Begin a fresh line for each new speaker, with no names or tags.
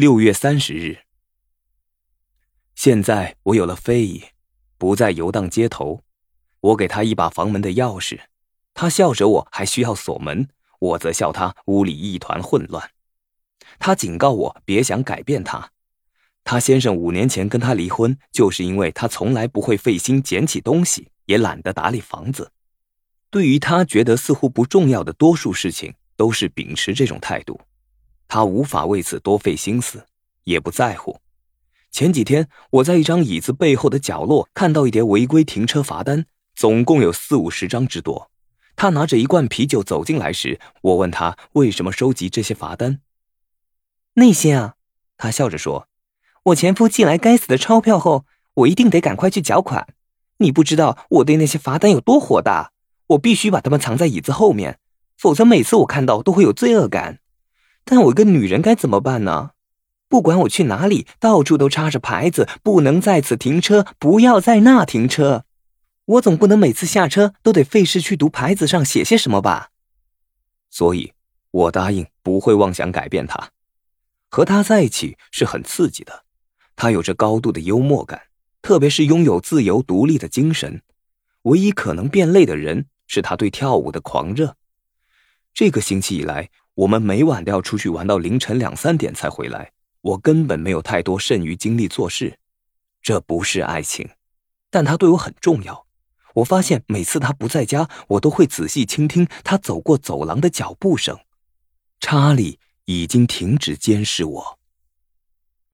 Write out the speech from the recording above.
六月三十日。现在我有了非议，不再游荡街头。我给他一把房门的钥匙，他笑着我还需要锁门，我则笑他屋里一团混乱。他警告我别想改变他。他先生五年前跟他离婚，就是因为他从来不会费心捡起东西，也懒得打理房子。对于他觉得似乎不重要的多数事情，都是秉持这种态度。他无法为此多费心思，也不在乎。前几天，我在一张椅子背后的角落看到一叠违规停车罚单，总共有四五十张之多。他拿着一罐啤酒走进来时，我问他为什么收集这些罚单。
那些啊，他笑着说：“我前夫寄来该死的钞票后，我一定得赶快去缴款。你不知道我对那些罚单有多火大，我必须把它们藏在椅子后面，否则每次我看到都会有罪恶感。但我一个女人该怎么办呢？”不管我去哪里，到处都插着牌子，不能在此停车，不要在那停车。我总不能每次下车都得费事去读牌子上写些什么吧？
所以，我答应不会妄想改变他。和他在一起是很刺激的，他有着高度的幽默感，特别是拥有自由独立的精神。唯一可能变累的人是他对跳舞的狂热。这个星期以来，我们每晚都要出去玩到凌晨两三点才回来。我根本没有太多剩余精力做事，这不是爱情，但他对我很重要。我发现每次他不在家，我都会仔细倾听他走过走廊的脚步声。查理已经停止监视我。